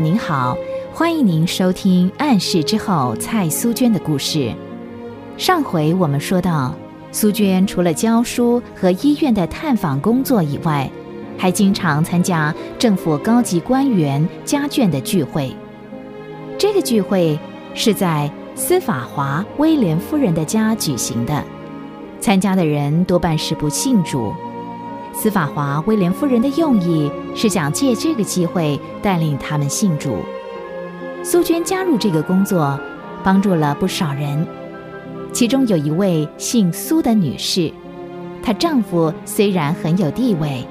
您好，欢迎您收听《暗示之后》蔡苏娟的故事。上回我们说到，苏娟除了教书和医院的探访工作以外，还经常参加政府高级官员家眷的聚会。这个聚会是在司法华威廉夫人的家举行的，参加的人多半是不信主。司法华威廉夫人的用意是想借这个机会带领他们信主。苏娟加入这个工作，帮助了不少人。其中有一位姓苏的女士，她丈夫虽然很有地位，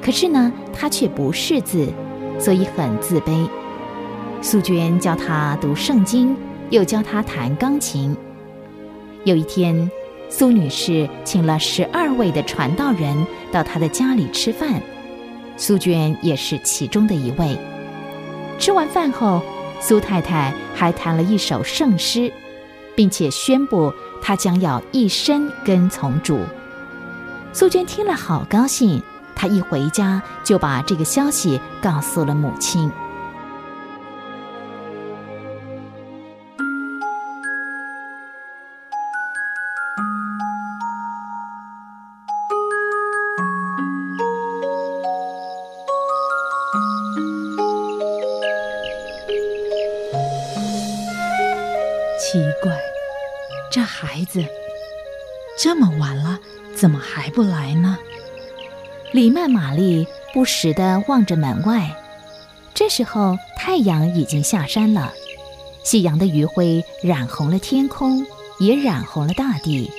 可是呢，她却不识字，所以很自卑。苏娟教她读圣经，又教她弹钢琴。有一天。苏女士请了十二位的传道人到她的家里吃饭，苏娟也是其中的一位。吃完饭后，苏太太还弹了一首圣诗，并且宣布她将要一生跟从主。苏娟听了好高兴，她一回家就把这个消息告诉了母亲。孩子，这么晚了，怎么还不来呢？李曼玛丽不时地望着门外。这时候，太阳已经下山了，夕阳的余晖染红了天空，也染红了大地。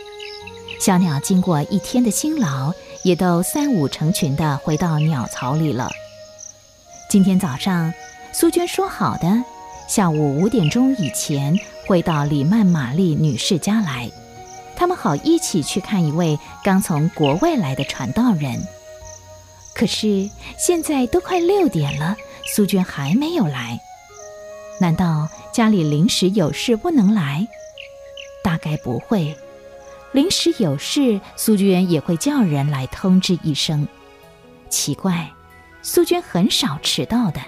小鸟经过一天的辛劳，也都三五成群地回到鸟巢里了。今天早上，苏娟说好的，下午五点钟以前。会到李曼玛丽女士家来，他们好一起去看一位刚从国外来的传道人。可是现在都快六点了，苏娟还没有来。难道家里临时有事不能来？大概不会，临时有事，苏娟也会叫人来通知一声。奇怪，苏娟很少迟到的。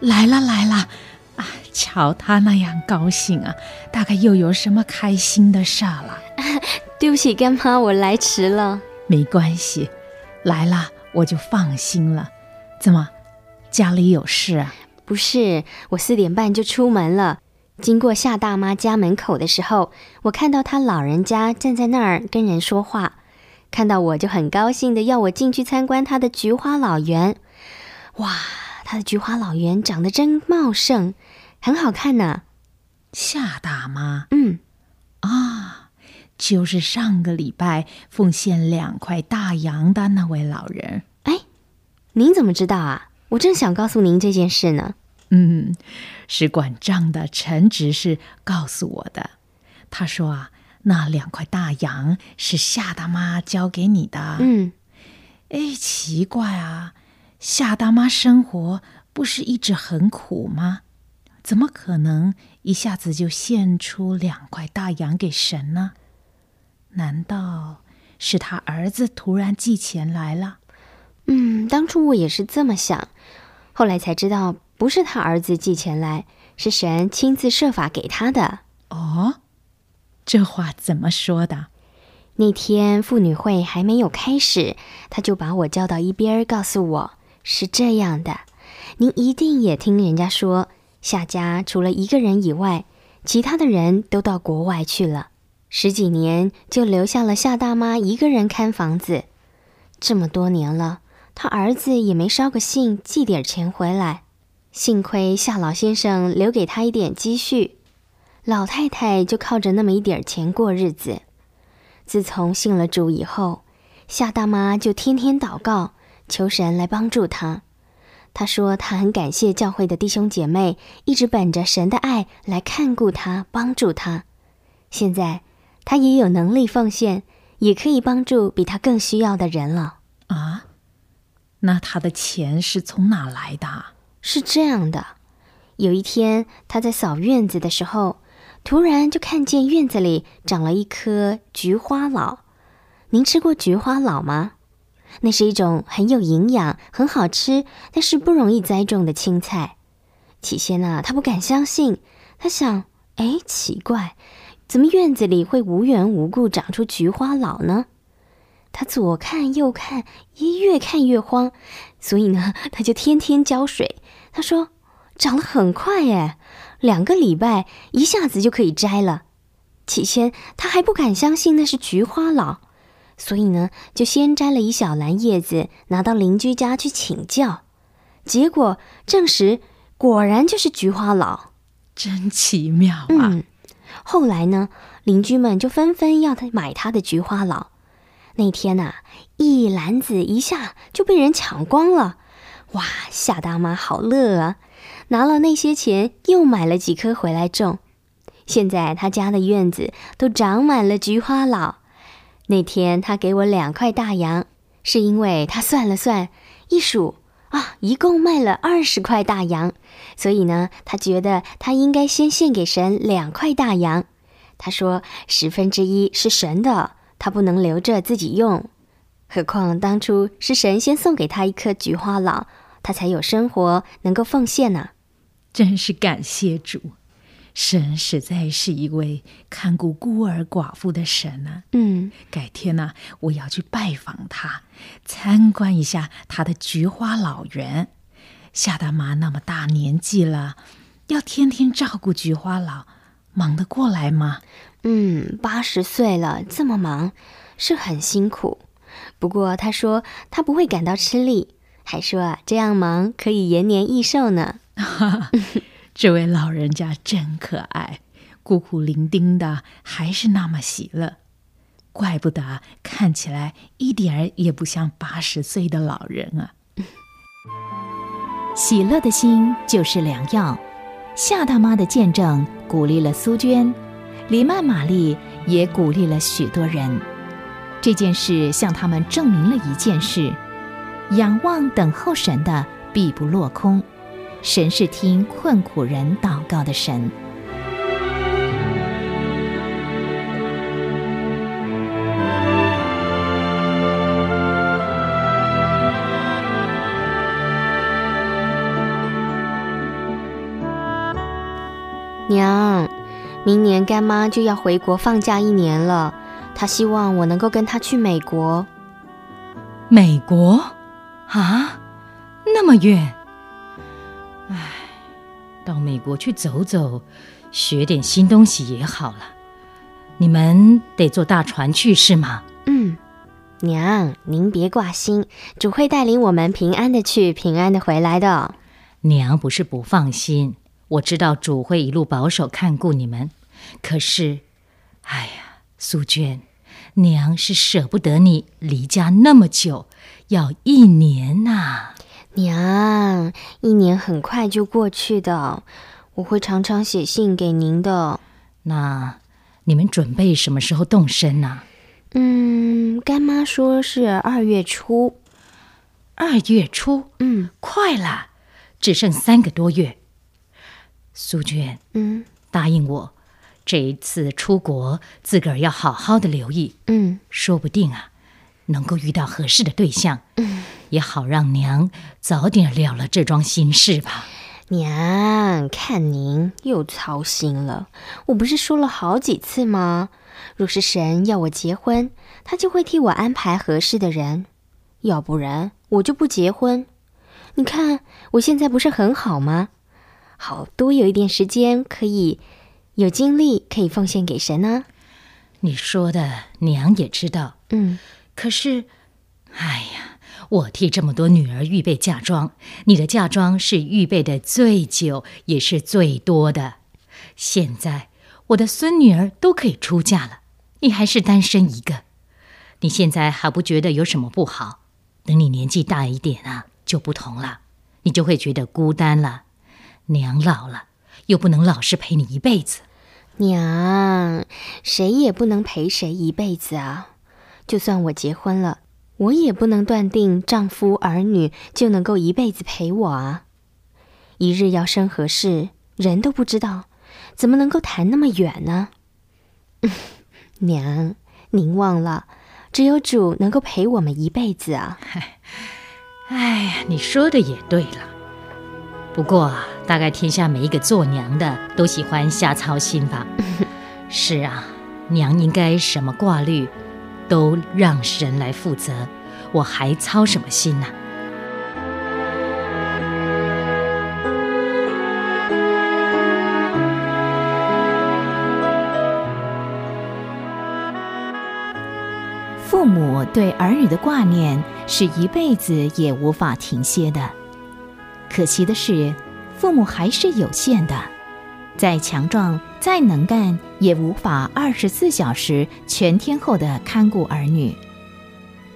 啊，来了来了。啊，瞧他那样高兴啊，大概又有什么开心的事了。对不起，干妈，我来迟了。没关系，来了我就放心了。怎么，家里有事啊？不是，我四点半就出门了。经过夏大妈家门口的时候，我看到她老人家站在那儿跟人说话，看到我就很高兴的要我进去参观她的菊花老园。哇，她的菊花老园长得真茂盛。很好看呢，夏大妈。嗯，啊，就是上个礼拜奉献两块大洋的那位老人。哎，您怎么知道啊？我正想告诉您这件事呢。嗯，是管账的陈执事告诉我的。他说啊，那两块大洋是夏大妈交给你的。嗯，哎，奇怪啊，夏大妈生活不是一直很苦吗？怎么可能一下子就献出两块大洋给神呢？难道是他儿子突然寄钱来了？嗯，当初我也是这么想，后来才知道不是他儿子寄钱来，是神亲自设法给他的。哦，这话怎么说的？那天妇女会还没有开始，他就把我叫到一边，告诉我是这样的：您一定也听人家说。夏家除了一个人以外，其他的人都到国外去了。十几年就留下了夏大妈一个人看房子。这么多年了，他儿子也没捎个信寄点钱回来。幸亏夏老先生留给他一点积蓄，老太太就靠着那么一点钱过日子。自从信了主以后，夏大妈就天天祷告，求神来帮助他。他说：“他很感谢教会的弟兄姐妹，一直本着神的爱来看顾他、帮助他。现在他也有能力奉献，也可以帮助比他更需要的人了。”啊，那他的钱是从哪来的？是这样的，有一天他在扫院子的时候，突然就看见院子里长了一棵菊花老。您吃过菊花老吗？那是一种很有营养、很好吃，但是不容易栽种的青菜。起先呢，他不敢相信，他想：哎，奇怪，怎么院子里会无缘无故长出菊花老呢？他左看右看，也越看越慌，所以呢，他就天天浇水。他说：“长得很快耶，两个礼拜一下子就可以摘了。”起先他还不敢相信那是菊花老，所以呢，就先摘了一小篮叶子，拿到邻居家去请教。结果证实，果然就是菊花老，真奇妙啊！嗯，后来呢，邻居们就纷纷要他买他的菊花老。那天呐，一篮子一下就被人抢光了，哇！夏大妈好乐啊，拿了那些钱又买了几棵回来种。现在他家的院子都长满了菊花老。那天他给我两块大洋，是因为他算了算，一数啊，一共卖了二十块大洋，所以呢，他觉得他应该先献给神两块大洋。他说十分之一是神的。他不能留着自己用，何况当初是神仙送给他一棵菊花老，他才有生活能够奉献呢。真是感谢主，神实在是一位看顾孤儿寡妇的神呢。嗯，改天呢，我要去拜访他，参观一下他的菊花老园。夏大妈那么大年纪了，要天天照顾菊花老，忙得过来吗？嗯，八十岁了，这么忙，是很辛苦。不过他说他不会感到吃力，还说啊这样忙可以延年益寿呢。这位老人家真可爱，孤苦伶仃的，还是那么喜乐，怪不得看起来一点儿也不像八十岁的老人啊。喜乐的心就是良药。夏大妈的见证鼓励了苏娟。黎曼玛丽也鼓励了许多人。这件事向他们证明了一件事：仰望等候神的必不落空。神是听困苦人祷告的神。娘。明年干妈就要回国放假一年了，她希望我能够跟她去美国。美国？啊，那么远？唉，到美国去走走，学点新东西也好了。你们得坐大船去是吗？嗯，娘，您别挂心，主会带领我们平安的去，平安的回来的。娘不是不放心，我知道主会一路保守看顾你们。可是，哎呀，苏娟，娘是舍不得你离家那么久，要一年呐。娘，一年很快就过去的，我会常常写信给您的。那你们准备什么时候动身呢？嗯，干妈说是二月初。二月初？嗯，快了，只剩三个多月。苏娟，嗯，答应我。这一次出国，自个儿要好好的留意。嗯，说不定啊，能够遇到合适的对象。嗯，也好让娘早点了了这桩心事吧。娘，看您又操心了。我不是说了好几次吗？若是神要我结婚，他就会替我安排合适的人；要不然，我就不结婚。你看我现在不是很好吗？好多有一点时间可以。有精力可以奉献给神呢。你说的娘也知道，嗯。可是，哎呀，我替这么多女儿预备嫁妆，你的嫁妆是预备的最久，也是最多的。现在我的孙女儿都可以出嫁了，你还是单身一个。你现在还不觉得有什么不好？等你年纪大一点啊，就不同了，你就会觉得孤单了。娘老了，又不能老是陪你一辈子。娘，谁也不能陪谁一辈子啊！就算我结婚了，我也不能断定丈夫儿女就能够一辈子陪我啊！一日要生何事，人都不知道，怎么能够谈那么远呢？娘，您忘了，只有主能够陪我们一辈子啊！哎呀，你说的也对了。不过啊，大概天下每一个做娘的都喜欢瞎操心吧？是啊，娘应该什么挂虑都让神来负责，我还操什么心呢？父母对儿女的挂念是一辈子也无法停歇的。可惜的是，父母还是有限的，再强壮、再能干，也无法二十四小时全天候的看顾儿女。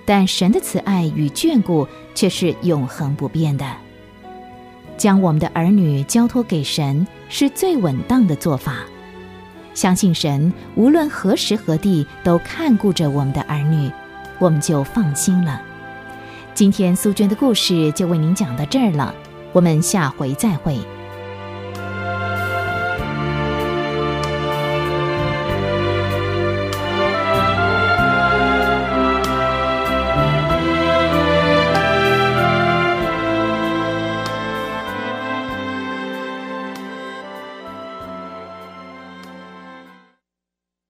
但神的慈爱与眷顾却是永恒不变的。将我们的儿女交托给神，是最稳当的做法。相信神无论何时何地都看顾着我们的儿女，我们就放心了。今天苏娟的故事就为您讲到这儿了，我们下回再会。